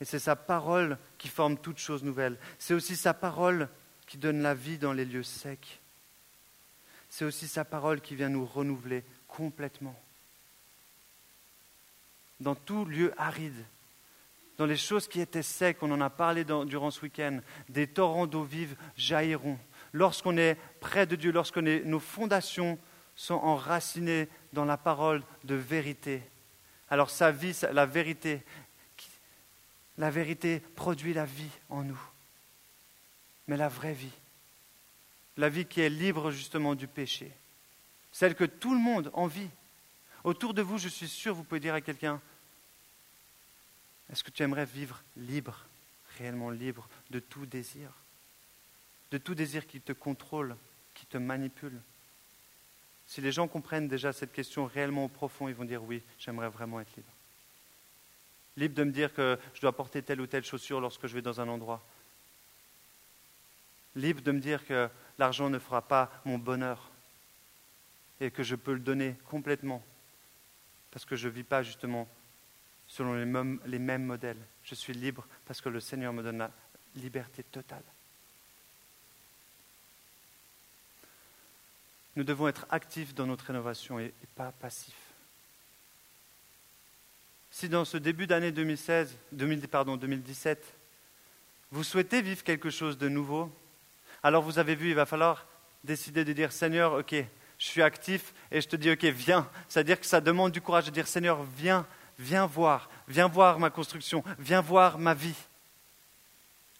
Et c'est sa parole qui forme toute chose nouvelle. C'est aussi sa parole qui donne la vie dans les lieux secs. C'est aussi sa parole qui vient nous renouveler complètement. Dans tout lieu aride, dans les choses qui étaient secs, on en a parlé durant ce week-end, des torrents d'eau vive jailliront lorsqu'on est près de Dieu, lorsque nos fondations sont enracinées dans la parole de vérité. Alors sa vie, la vérité, la vérité produit la vie en nous. Mais la vraie vie, la vie qui est libre justement du péché, celle que tout le monde envie. Autour de vous, je suis sûr, vous pouvez dire à quelqu'un, est-ce que tu aimerais vivre libre, réellement libre de tout désir? De tout désir qui te contrôle, qui te manipule? Si les gens comprennent déjà cette question réellement au profond, ils vont dire oui, j'aimerais vraiment être libre. Libre de me dire que je dois porter telle ou telle chaussure lorsque je vais dans un endroit. Libre de me dire que l'argent ne fera pas mon bonheur et que je peux le donner complètement parce que je ne vis pas justement selon les mêmes, les mêmes modèles. Je suis libre parce que le Seigneur me donne la liberté totale. nous devons être actifs dans notre rénovation et, pas passifs. Si dans ce début d'année 2016, 2017, vous souhaitez vivre quelque chose de nouveau, alors vous avez vu, il va falloir décider de dire Seigneur, ok, je suis actif et je te dis ok, viens. C'est-à-dire que ça demande du courage de dire Seigneur, viens, viens voir, viens voir ma construction, viens voir ma vie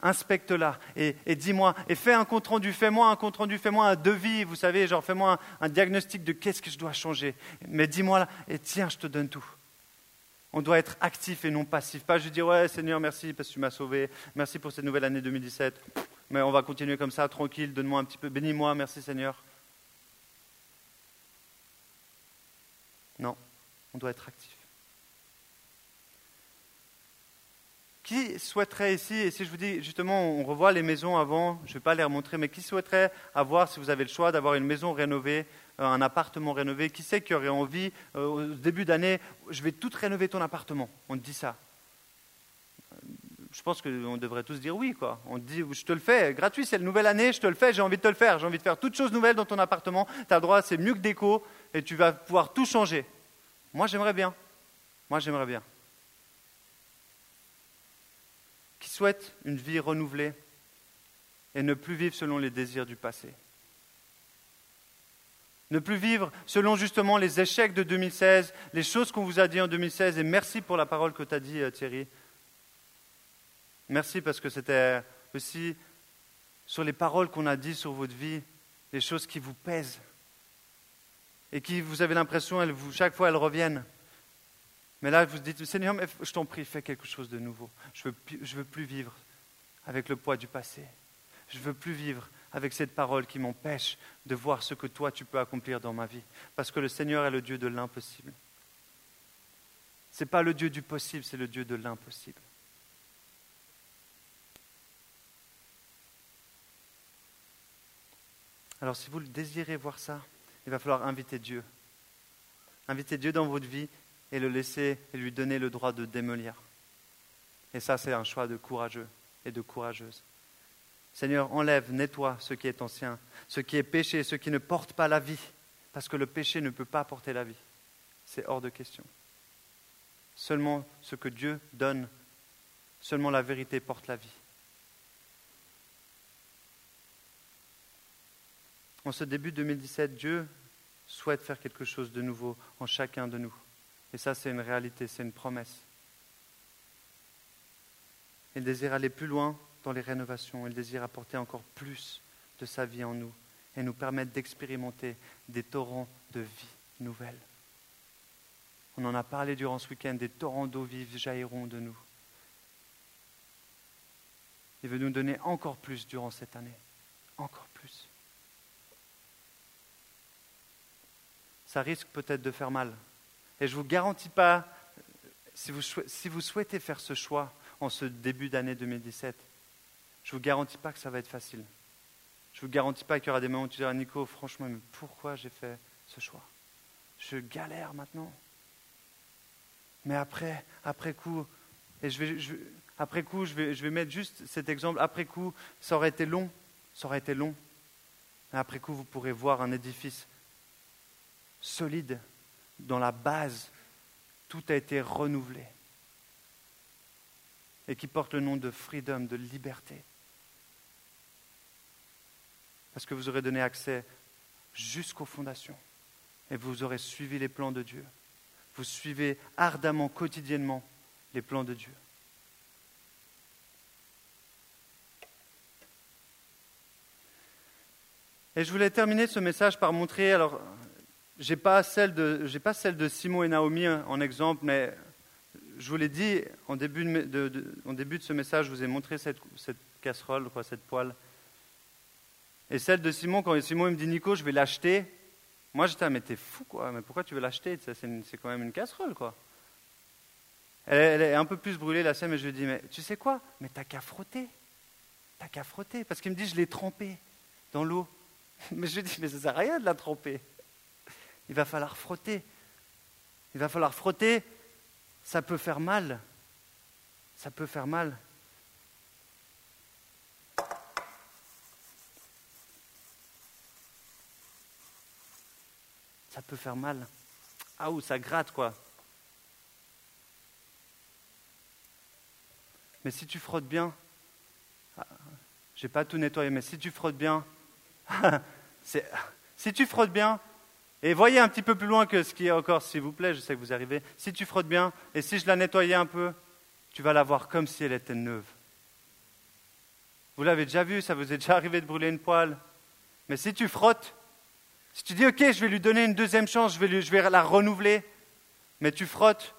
inspecte-la et, dis-moi, et fais un compte-rendu, fais-moi un compte-rendu, fais-moi un devis, vous savez, genre fais-moi un, diagnostic de qu'est-ce que je dois changer. Mais dis-moi, et tiens, je te donne tout. On doit être actif et non passif. Pas juste dire, ouais, Seigneur, merci parce que tu m'as sauvé, merci pour cette nouvelle année 2017, mais on va continuer comme ça, tranquille, donne-moi un petit peu, bénis-moi, merci Seigneur. Non, on doit être actif. Qui souhaiterait ici, et si je vous dis justement, on revoit les maisons avant, je ne vais pas les remontrer, mais qui souhaiterait avoir, si vous avez le choix, d'avoir une maison rénovée, un appartement rénové Qui sait qui aurait envie, euh, au début d'année, je vais tout rénover ton appartement? On dit ça. Je pense qu'on devrait tous dire oui, quoi. On dit, je te le fais, gratuit, c'est la nouvelle année, je te le fais, j'ai envie de te le faire, j'ai envie de faire toutes choses nouvelles dans ton appartement, tu as droit, c'est mieux que déco, et tu vas pouvoir tout changer. Moi, j'aimerais bien. Moi, j'aimerais bien. qui souhaitent une vie renouvelée et ne plus vivre selon les désirs du passé? Ne plus vivre selon justement les échecs de 2016, les choses qu'on vous a dit en 2016. Et merci pour la parole que tu as dit, euh, Thierry. Merci parce que c'était aussi sur les paroles qu'on a dit sur votre vie, les choses qui vous pèsent et qui, vous avez l'impression, chaque fois, elles reviennent. Mais là, vous dites, Seigneur, je t'en prie, fais quelque chose de nouveau. Je ne veux, veux plus vivre avec le poids du passé. Je ne veux plus vivre avec cette parole qui m'empêche de voir ce que toi tu peux accomplir dans ma vie. Parce que le Seigneur est le Dieu de l'impossible. Ce n'est pas le Dieu du possible, c'est le Dieu de l'impossible. Alors si vous désirez voir ça, il va falloir inviter Dieu. Inviter Dieu dans votre vie et le laisser et lui donner le droit de démolir. Et ça, c'est un choix de courageux et de courageuse. Seigneur, enlève, nettoie ce qui est ancien, ce qui est péché, ce qui ne porte pas la vie, parce que le péché ne peut pas porter la vie. C'est hors de question. Seulement ce que Dieu donne, seulement la vérité porte la vie. En ce début 2017, Dieu souhaite faire quelque chose de nouveau en chacun de nous. Et ça, c'est une réalité, c'est une promesse. Il désire aller plus loin dans les rénovations. Il désire apporter encore plus de sa vie en nous et nous permettre d'expérimenter des torrents de vie nouvelle. On en a parlé durant ce week-end, des torrents d'eau vive jailliront de nous. Il veut nous donner encore plus durant cette année, encore plus. Ça risque peut-être de faire mal. Et je ne vous garantis pas, si vous, si vous souhaitez faire ce choix en ce début d'année 2017, je ne vous garantis pas que ça va être facile. Je ne vous garantis pas qu'il y aura des moments où tu diras, Nico, franchement, mais pourquoi j'ai fait ce choix? Je galère maintenant. Mais après, après coup, et je vais, après coup, je vais, je vais mettre juste cet exemple. Après coup, ça aurait été long, ça aurait été long. Après coup, vous pourrez voir un édifice solide, dans la base, tout a été renouvelé et qui porte le nom de freedom, de liberté parce que vous aurez donné accès jusqu'aux fondations et vous aurez suivi les plans de Dieu. Vous suivez ardemment, quotidiennement les plans de Dieu. Et je voulais terminer ce message par montrer, alors, je n'ai pas, celle de, pas celle de Simon et Naomi en exemple, mais je vous l'ai dit en début de, en début de ce message, je vous ai montré cette, cette casserole, quoi, cette poêle. Et celle de Simon, quand Simon me dit Nico, je vais l'acheter, moi j'étais, ah, mais t'es fou quoi, mais pourquoi tu veux l'acheter? C'est quand même une casserole quoi. Elle, est un peu plus brûlée la scène, mais je lui dis, mais tu sais quoi? Mais t'as qu'à frotter. T'as qu'à frotter. Parce qu'il me dit, je l'ai trempée dans l'eau. Mais je lui dis, mais ça sert à rien de la tremper. Il va falloir frotter. Il va falloir frotter. Ça peut faire mal. Ça peut faire mal. Peut faire mal. Ah, ou ça gratte, quoi. Mais si tu frottes bien, ah, j'ai pas tout nettoyé, mais si tu frottes bien, si tu frottes bien, et voyez un petit peu plus loin que ce qui est encore, s'il vous plaît, je sais que vous arrivez. Si tu frottes bien, et si je la nettoyais un peu, tu vas la voir comme si elle était neuve. Vous l'avez déjà vu, ça vous est déjà arrivé de brûler une poêle. Mais si tu frottes, si tu dis, OK, je vais lui donner une deuxième chance, je vais, la renouveler, mais tu frottes,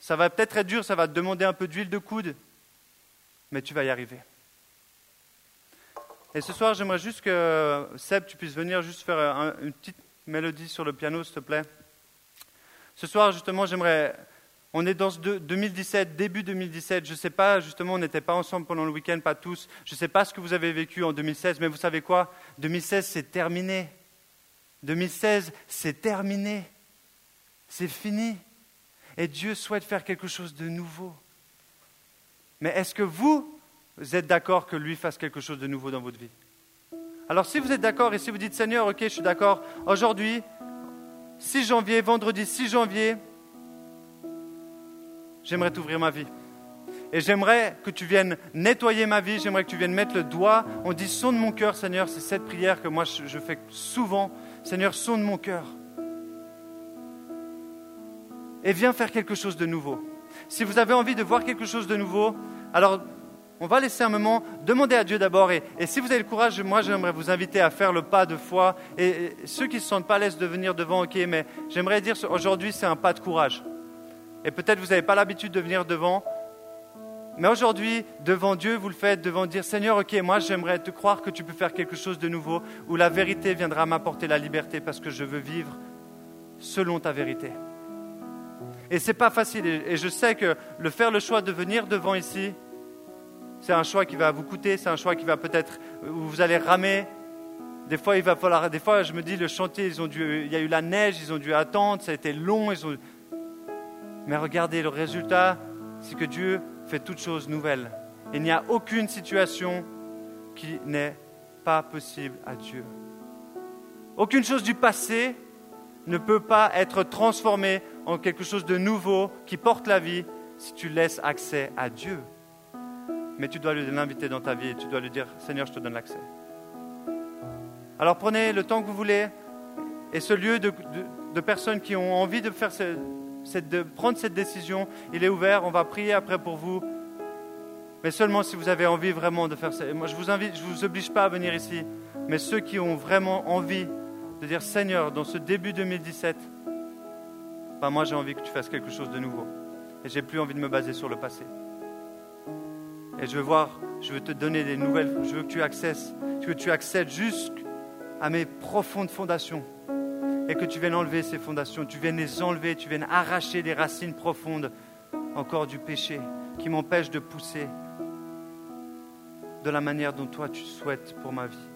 ça va peut-être être dur, ça va te demander un peu d'huile de coude, mais tu vas y arriver. Et ce soir, j'aimerais juste que Seb, tu puisses venir juste faire une petite mélodie sur le piano, s'il te plaît. Ce soir, justement, j'aimerais. On est dans 2017, début 2017. Je ne sais pas, justement, on n'était pas ensemble pendant le week-end, pas tous. Je ne sais pas ce que vous avez vécu en 2016, mais vous savez quoi? 2016, c'est terminé. 2016, c'est terminé. C'est fini. Et Dieu souhaite faire quelque chose de nouveau. Mais est-ce que vous, êtes d'accord que lui fasse quelque chose de nouveau dans votre vie? Alors si vous êtes d'accord et si vous dites Seigneur, ok, je suis d'accord, aujourd'hui, 6 janvier, vendredi 6 janvier, j'aimerais t'ouvrir ma vie. Et j'aimerais que tu viennes nettoyer ma vie, j'aimerais que tu viennes mettre le doigt. On dit son de mon cœur, Seigneur, c'est cette prière que moi je fais souvent Seigneur, sonne mon cœur. Et viens faire quelque chose de nouveau. Si vous avez envie de voir quelque chose de nouveau, alors on va laisser un moment, demander à Dieu d'abord. Et, si vous avez le courage, moi j'aimerais vous inviter à faire le pas de foi. Et, ceux qui ne se sentent pas à l'aise de venir devant, ok, mais j'aimerais dire aujourd'hui c'est un pas de courage. Et peut-être vous n'avez pas l'habitude de venir devant. Mais aujourd'hui, devant Dieu, vous le faites, devant dire Seigneur, ok, moi j'aimerais te croire que tu peux faire quelque chose de nouveau, où la vérité viendra m'apporter la liberté parce que je veux vivre selon ta vérité. Et ce n'est pas facile. Et je sais que le faire le choix de venir devant ici, c'est un choix qui va vous coûter, c'est un choix qui va peut-être, où vous allez ramer. Des fois, il va falloir, des fois, je me dis, le chantier, ils ont dû, il y a eu la neige, ils ont dû attendre, ça a été long. Ils ont... Mais regardez, le résultat, c'est que Dieu fait toutes choses nouvelles. Il n'y a aucune situation qui n'est pas possible à Dieu. Aucune chose du passé ne peut pas être transformée en quelque chose de nouveau qui porte la vie si tu laisses accès à Dieu. Mais tu dois l'inviter dans ta vie et tu dois lui dire, Seigneur, je te donne l'accès. Alors prenez le temps que vous voulez et ce lieu de, personnes qui ont envie de, faire de prendre cette décision, il est ouvert, on va prier après pour vous. Mais seulement si vous avez envie vraiment de faire ça. Moi, je vous invite, je ne vous oblige pas à venir ici, mais ceux qui ont vraiment envie de dire Seigneur, dans ce début 2017, ben moi j'ai envie que tu fasses quelque chose de nouveau. Et j'ai plus envie de me baser sur le passé. Et je veux voir, je veux te donner des nouvelles, je veux que tu accèdes, que tu accèdes jusqu'à mes profondes fondations. Et que tu viennes enlever ces fondations, tu viennes les enlever, tu viennes arracher des racines profondes encore du péché qui m'empêchent de pousser de la manière dont toi tu souhaites pour ma vie.